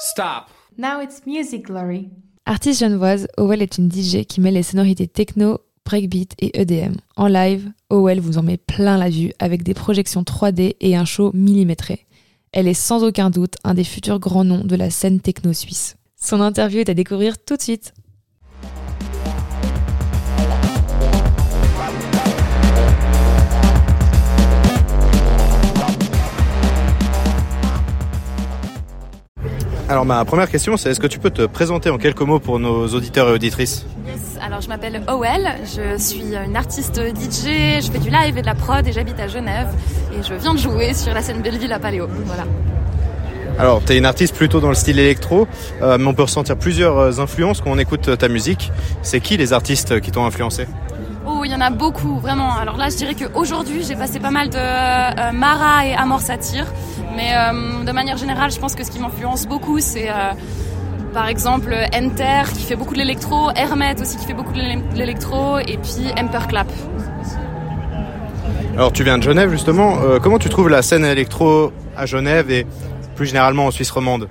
Stop. Now it's Music Glory. Artiste genevoise, Owell est une DJ qui met les sonorités techno, breakbeat et EDM. En live, Owell vous en met plein la vue avec des projections 3D et un show millimétré. Elle est sans aucun doute un des futurs grands noms de la scène techno suisse. Son interview est à découvrir tout de suite. Alors ma première question c'est est-ce que tu peux te présenter en quelques mots pour nos auditeurs et auditrices alors je m'appelle Owell, je suis une artiste DJ, je fais du live et de la prod et j'habite à Genève et je viens de jouer sur la scène Belleville à Paléo. Voilà. Alors tu es une artiste plutôt dans le style électro, euh, mais on peut ressentir plusieurs euh, influences quand on écoute ta musique. C'est qui les artistes qui t'ont influencé? Oh, il y en a beaucoup, vraiment. Alors là, je dirais qu'aujourd'hui, j'ai passé pas mal de euh, Mara et Amor Satir. Mais de manière générale, je pense que ce qui m'influence beaucoup, c'est par exemple Enter qui fait beaucoup de l'électro, Hermet aussi qui fait beaucoup de l'électro, et puis Emperclap. Alors tu viens de Genève justement, euh, comment tu trouves la scène électro à Genève et plus généralement en Suisse romande?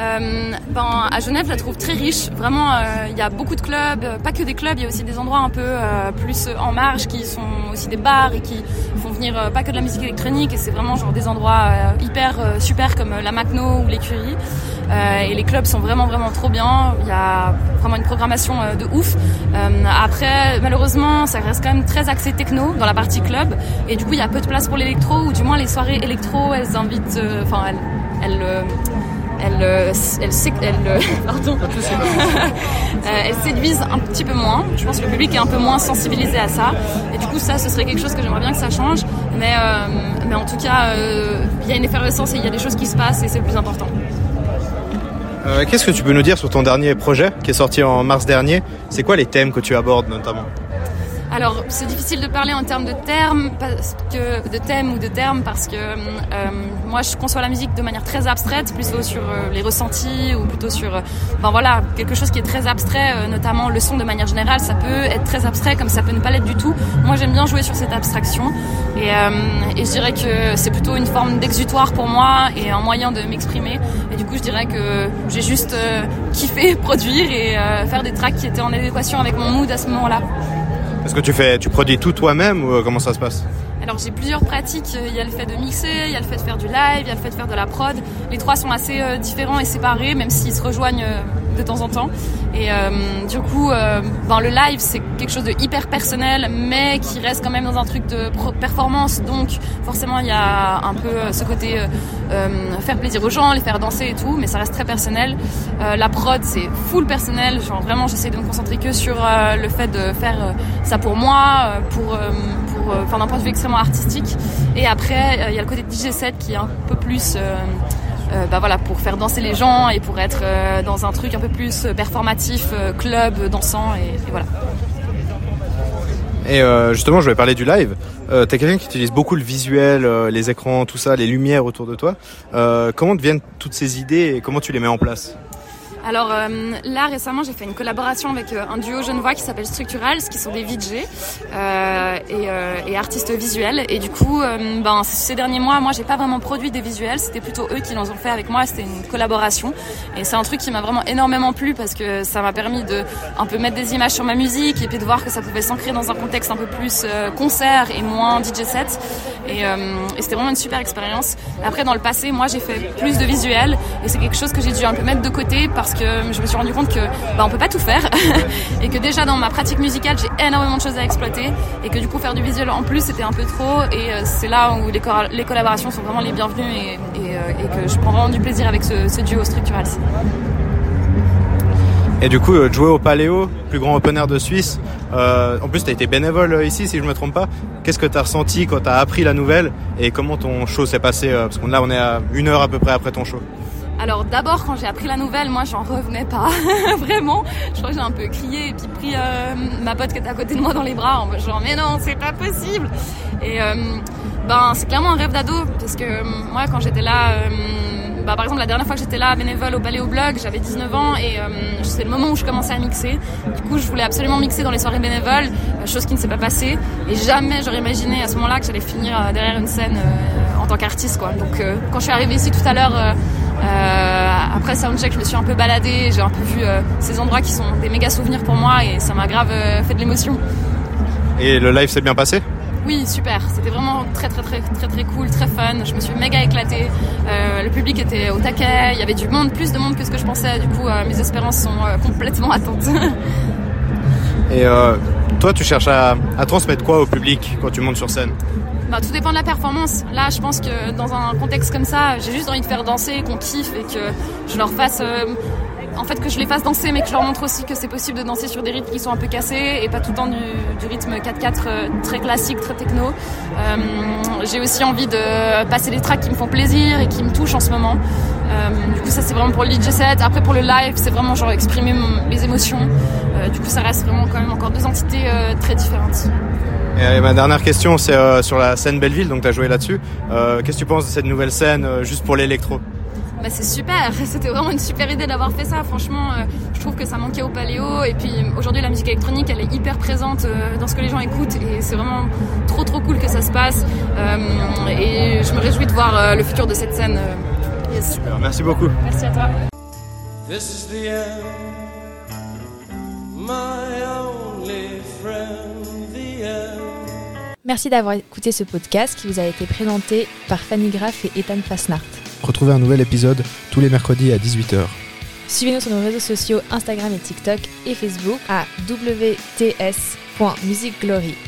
Euh, ben, à Genève, je la trouve très riche. Vraiment, euh, il y a beaucoup de clubs, pas que des clubs, il y a aussi des endroits un peu euh, plus en marge qui sont aussi des bars et qui font venir pas que de la musique électronique. Et c'est vraiment genre des endroits hyper super comme la Macno ou l'écurie. et les clubs sont vraiment vraiment trop bien. Il y a vraiment une programmation de ouf. après, malheureusement, ça reste quand même très axé techno dans la partie club. Et du coup, il y a peu de place pour l'électro ou du moins les soirées électro, elles invitent, enfin elles elles, euh, elles, elles, euh, pardon, euh, elles séduisent un petit peu moins. Je pense que le public est un peu moins sensibilisé à ça. Et du coup, ça, ce serait quelque chose que j'aimerais bien que ça change. Mais, mais en tout cas, il y a une effervescence et il y a des choses qui se passent et c'est le plus important. Qu'est-ce que tu peux nous dire sur ton dernier projet qui est sorti en mars dernier? C'est quoi les thèmes que tu abordes notamment? Alors, c'est difficile de parler en termes de termes, parce que, de thèmes ou de termes, parce que euh, moi, je conçois la musique de manière très abstraite, plutôt sur euh, les ressentis ou plutôt sur, euh, enfin voilà, quelque chose qui est très abstrait, notamment le son de manière générale. Ça peut être très abstrait, comme ça peut ne pas l'être du tout. Moi, j'aime bien jouer sur cette abstraction, et, et je dirais que c'est plutôt une forme d'exutoire pour moi et un moyen de m'exprimer. Et du coup, je dirais que j'ai juste kiffé produire et faire des tracks qui étaient en adéquation avec mon mood à ce moment-là. Est-ce que tu fais, tu produis tout toi-même ou euh, comment ça se passe? Alors j'ai plusieurs pratiques, il y a le fait de mixer, il y a le fait de faire du live, il y a le fait de faire de la prod. Les trois sont assez euh, différents et séparés, même s'ils se rejoignent euh, de temps en temps. Et euh, du coup, euh, ben, le live, c'est quelque chose de hyper personnel, mais qui reste quand même dans un truc de performance. Donc forcément, il y a un peu euh, ce côté faire plaisir aux gens, les faire danser et tout, mais ça reste très personnel. la prod, c'est full personnel. Genre vraiment, j'essaie de me concentrer que sur le fait de faire ça pour moi, pour, pour, enfin d'un point de vue extrêmement artistique. Et après, il y a le côté DJ set qui est un peu plus euh, bah voilà, pour faire danser les gens et pour être euh, dans un truc un peu plus euh, performatif, club, dansant et, voilà. Et justement, je vais parler du live. Euh, T'es quelqu'un qui utilise beaucoup le visuel, les écrans, tout ça, les lumières autour de toi. comment te viennent toutes ces idées et comment tu les mets en place? Alors euh, là récemment j'ai fait une collaboration avec euh, un duo genevois qui s'appelle Structurals qui sont des VJ euh, et, euh, et, artistes visuels. Et du coup ben, ces derniers mois moi j'ai pas vraiment produit des visuels. C'était plutôt eux qui l'ont fait avec moi. C'était une collaboration. Et c'est un truc qui m'a vraiment énormément plu parce que ça m'a permis de un peu mettre des images sur ma musique et puis de voir que ça pouvait s'ancrer dans un contexte un peu plus concert et moins DJ set et, et c'était vraiment une super expérience. Après dans le passé moi j'ai fait plus de visuels et c'est quelque chose que j'ai dû un peu mettre de côté parce que je me suis rendu compte que bah, on peut pas tout faire. Et que déjà dans ma pratique musicale j'ai énormément de choses à exploiter et que du coup faire du visuel en plus c'était un peu trop. Et euh, c'est là où les, collaborations sont vraiment les bienvenues et, euh, et, que je prends vraiment du plaisir avec ce, duo Structurals. Et du coup, euh, jouer au Paléo, plus grand open air de Suisse. en plus, tu as été bénévole ici, si je me trompe pas. Qu'est-ce que tu as ressenti quand tu as appris la nouvelle et comment ton show s'est passé Parce que là, on est à une heure à peu près après ton show. Alors d'abord quand j'ai appris la nouvelle, moi j'en revenais pas, vraiment. Je crois que j'ai un peu crié et puis pris euh, ma pote qui était à côté de moi dans les bras en me genre mais non c'est pas possible. Et euh, ben c'est clairement un rêve d'ado parce que euh, moi quand j'étais là bah, par exemple, la dernière fois que j'étais là, bénévole au Ballet au Blog, j'avais 19 ans et c'est le moment où je commençais à mixer. Du coup, je voulais absolument mixer dans les soirées bénévoles, chose qui ne s'est pas passée. Et jamais j'aurais imaginé à ce moment-là que j'allais finir derrière une scène en tant qu'artiste. Quoi. Donc, quand je suis arrivée ici tout à l'heure, après Soundcheck, je me suis un peu baladée, j'ai un peu vu ces endroits qui sont des méga souvenirs pour moi et ça m'a grave fait de l'émotion. Et le live s'est bien passé? Oui, super. C'était vraiment très très très très très cool, très fun. Je me suis méga éclatée. Euh, le public était au taquet. Il y avait du monde, plus de monde que ce que je pensais. Du coup, euh, mes espérances sont euh, complètement atteintes. Et toi, tu cherches à, transmettre quoi au public quand tu montes sur scène? Bah, tout dépend de la performance. Là, je pense que dans un contexte comme ça, j'ai juste envie de faire danser, qu'on kiffe et que je leur fasse en fait que je les fasse danser mais que je leur montre aussi que c'est possible de danser sur des rythmes qui sont un peu cassés et pas tout le temps du, rythme 4-4 euh, très classique, très techno. Euh, j'ai aussi envie de passer des tracks qui me font plaisir et qui me touchent en ce moment. Euh, du coup ça c'est vraiment pour le DJ set. Après pour le live c'est vraiment genre exprimer mes émotions. du coup ça reste vraiment quand même encore deux entités très différentes. Et ma dernière question, c'est sur la scène Belleville, donc tu as joué là-dessus. Qu'est-ce que tu penses de cette nouvelle scène juste pour l'électro? Bah, c'est super, c'était vraiment une super idée d'avoir fait ça. Franchement, euh, je trouve que ça manquait au Paléo. Et puis aujourd'hui, la musique électronique, elle est hyper présente euh, dans ce que les gens écoutent. Et c'est vraiment trop trop cool que ça se passe. Euh, et je me réjouis de voir le futur de cette scène. Super, merci beaucoup. Merci à toi. Merci d'avoir écouté ce podcast qui vous a été présenté par Fanny Graff et Ethan Fasnart. Retrouvez un nouvel épisode tous les mercredis à 18h. Suivez-nous sur nos réseaux sociaux Instagram et TikTok et Facebook à wts.musicglory.